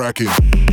Cracking.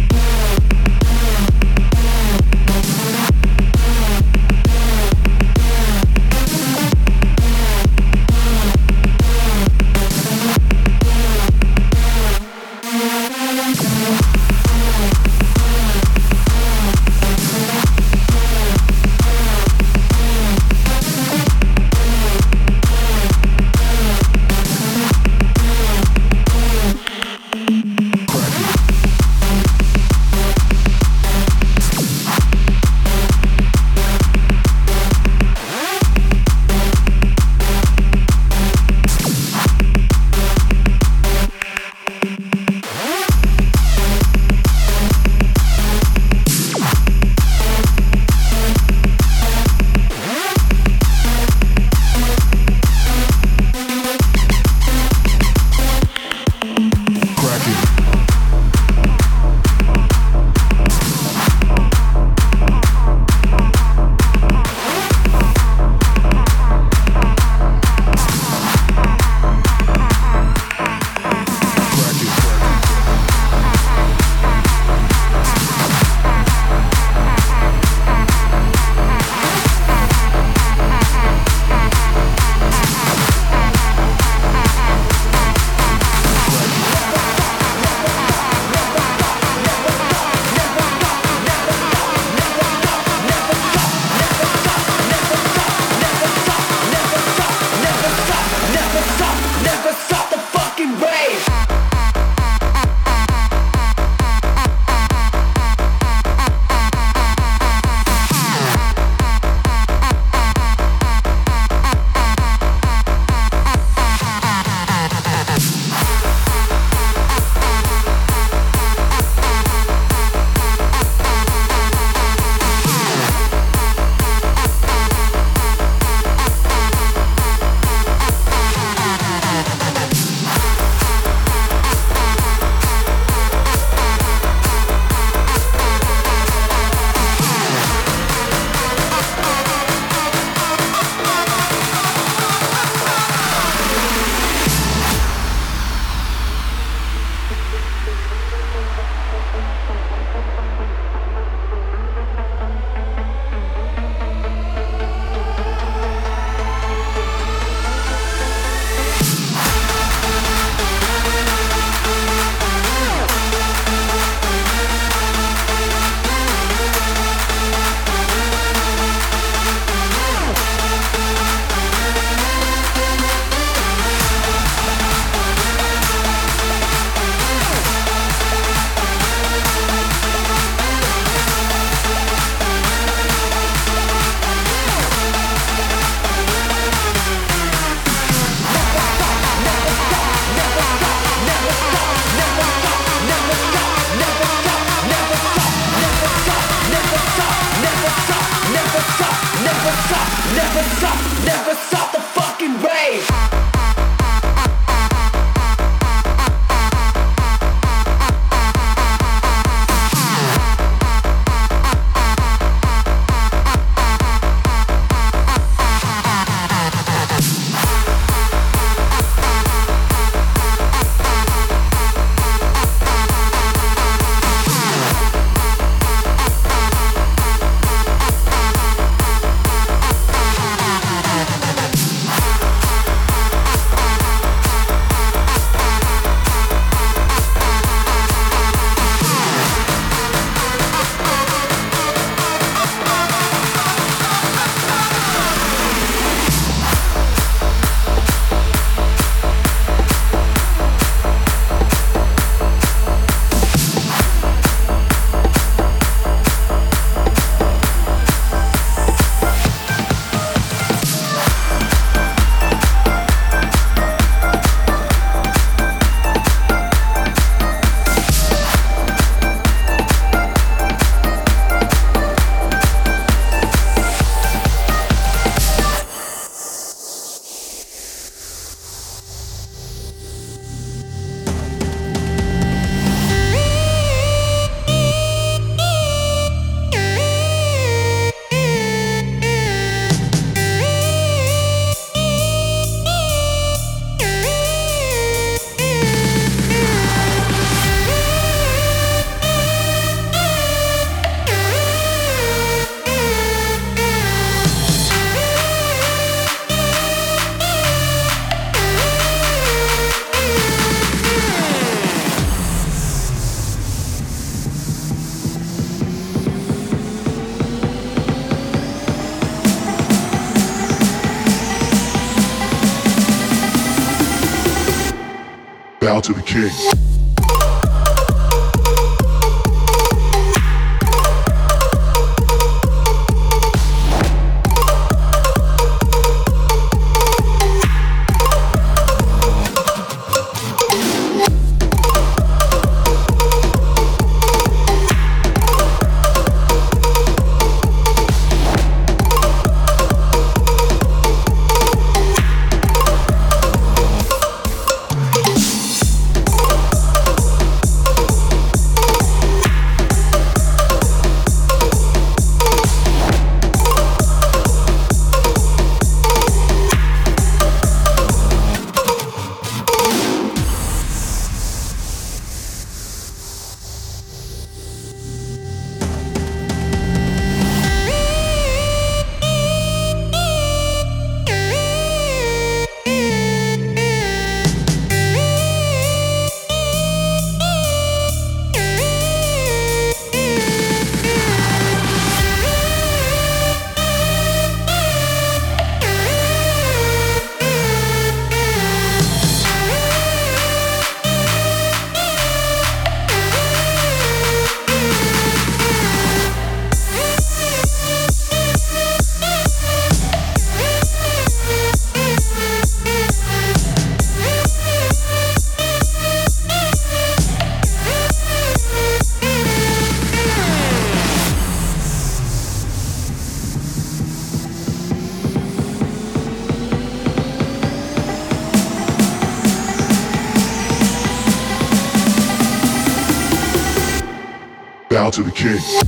King. To the king.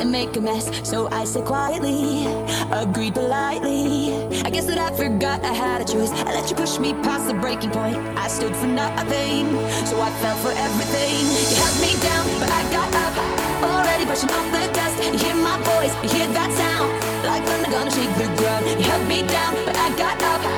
A mess, so I said quietly, agreed politely. I guess that I forgot I had a choice. I let you push me past the breaking point. I stood for nothing, so I fell for everything. You held me down, but I got up. Already brushing off the dust. You hear my voice, you hear that sound, like thunder gonna shake the ground. You held me down, but I got up.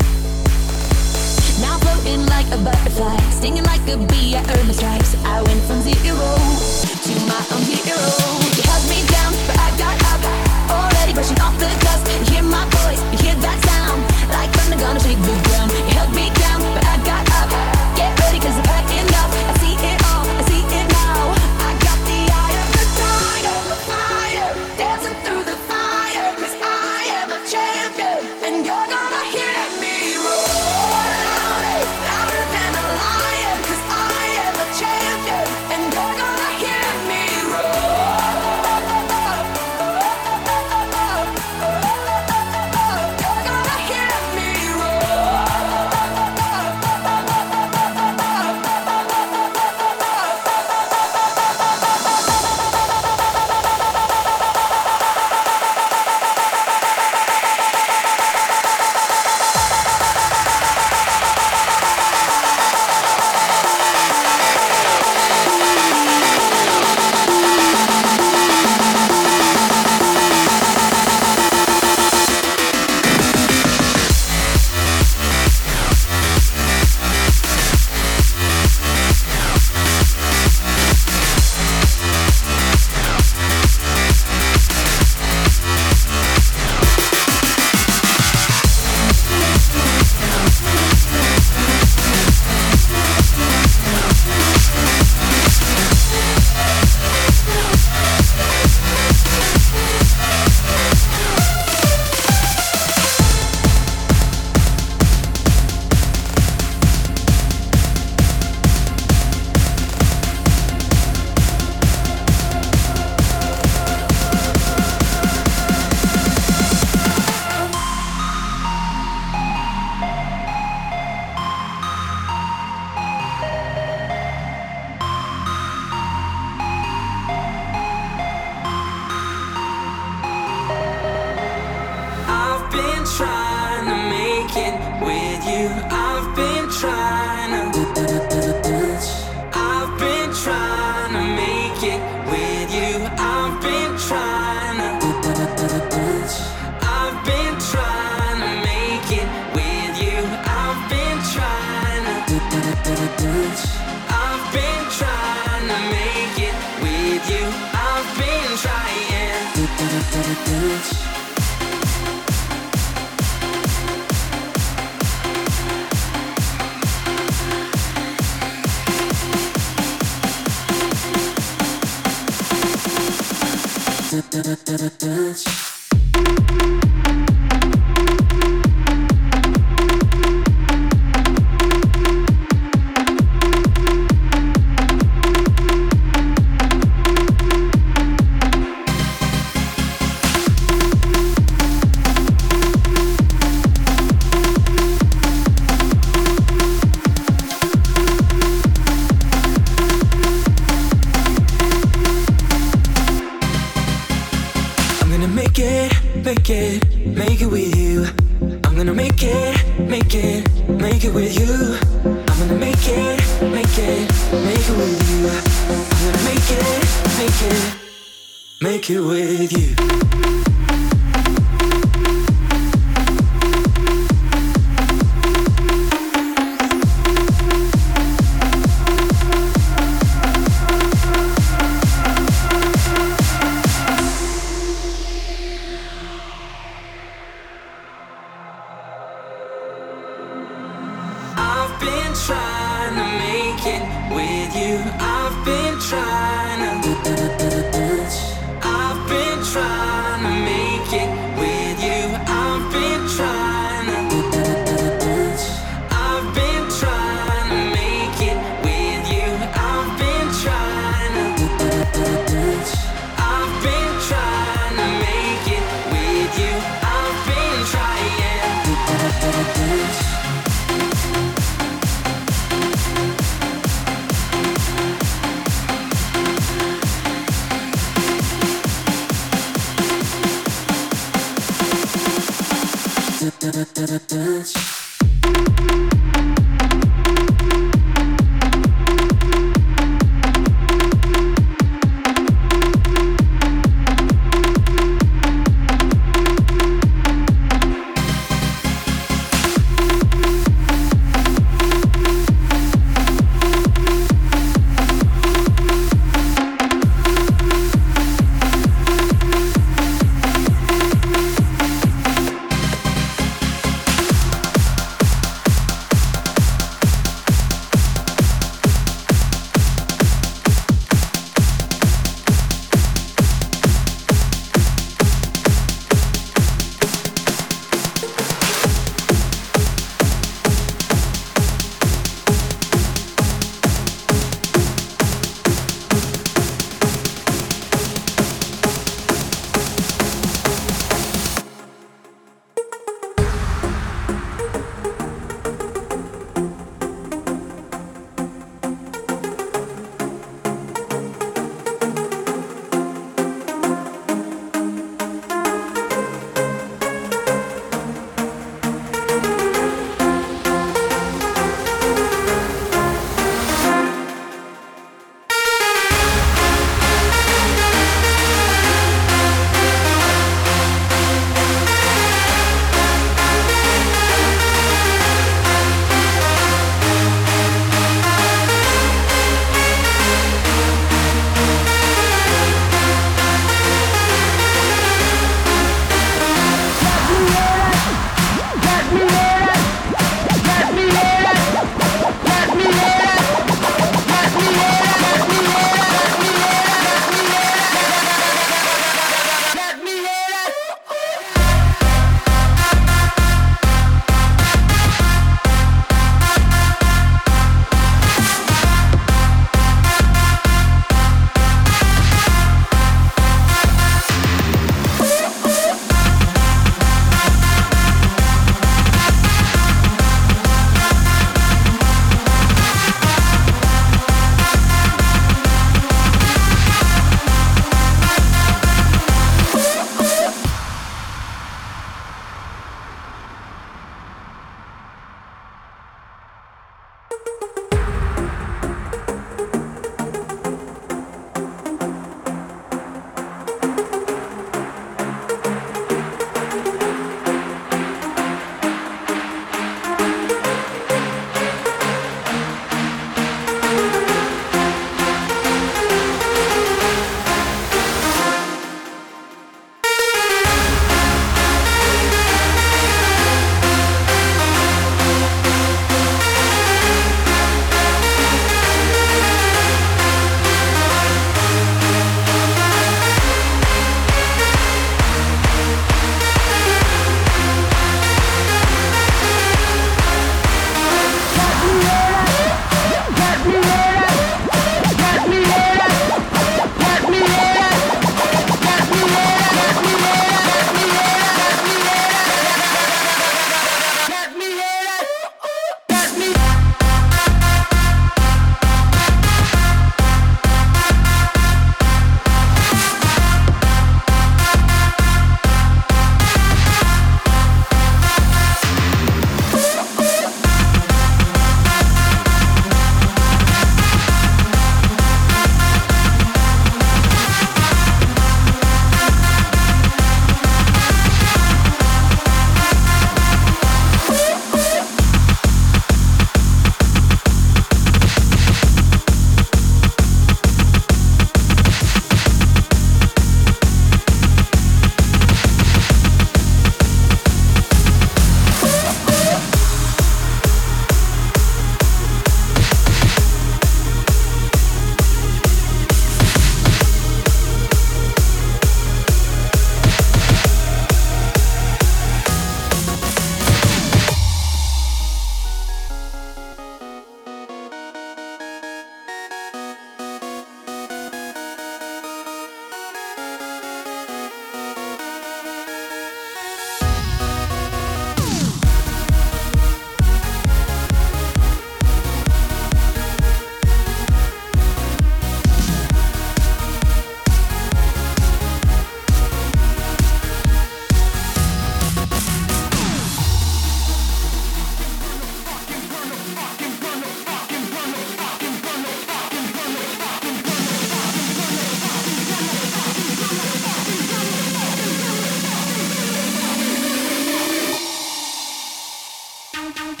Thank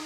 you.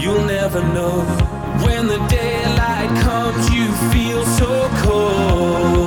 You'll never know when the daylight comes, you feel so cold.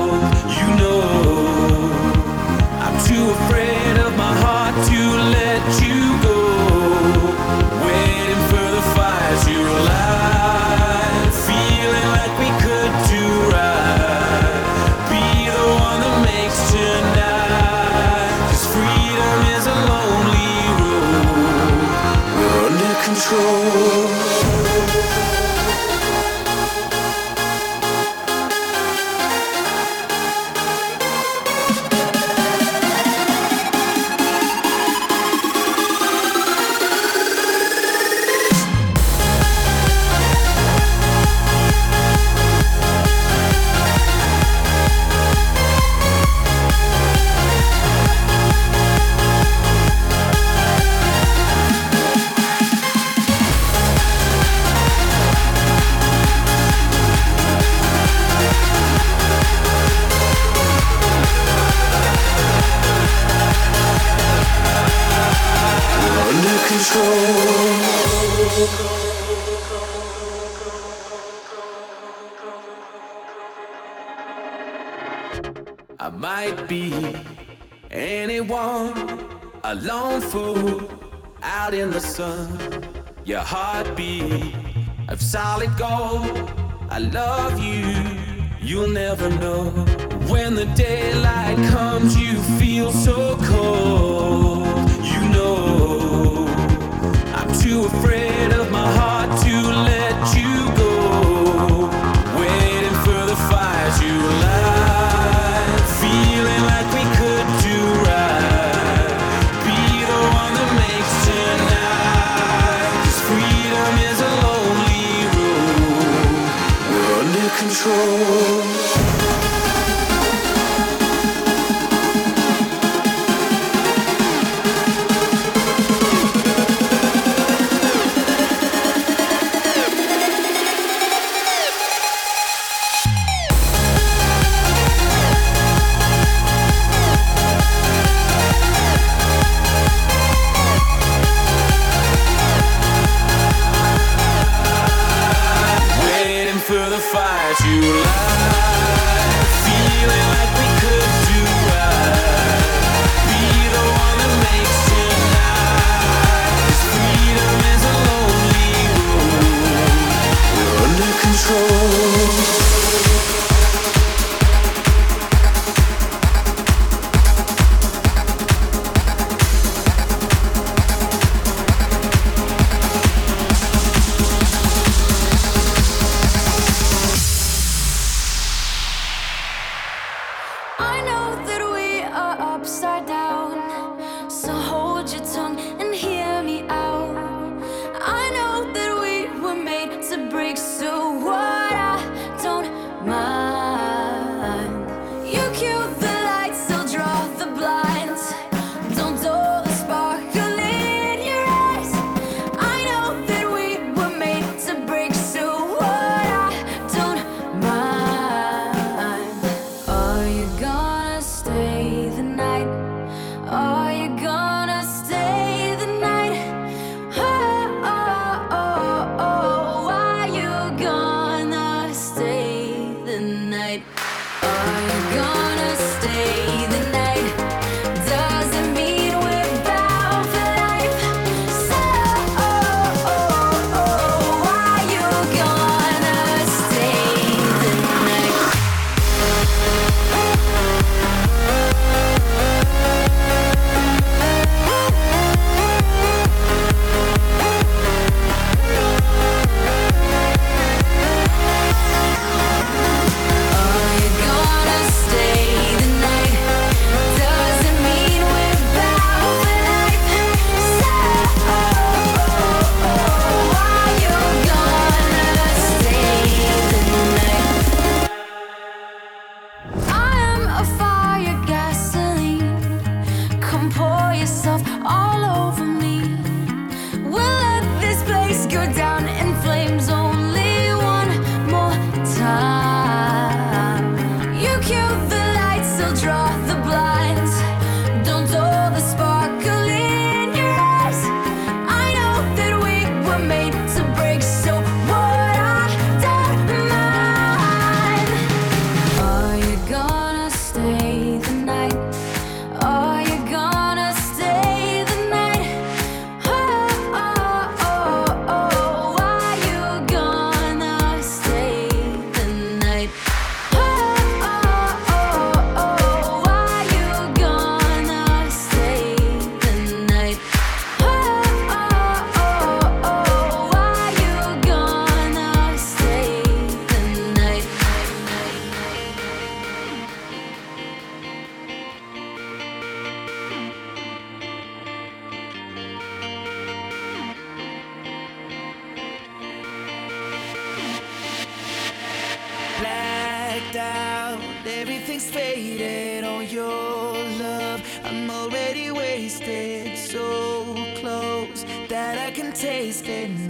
Everything's faded on your love. I'm already wasted, so close that I can taste it.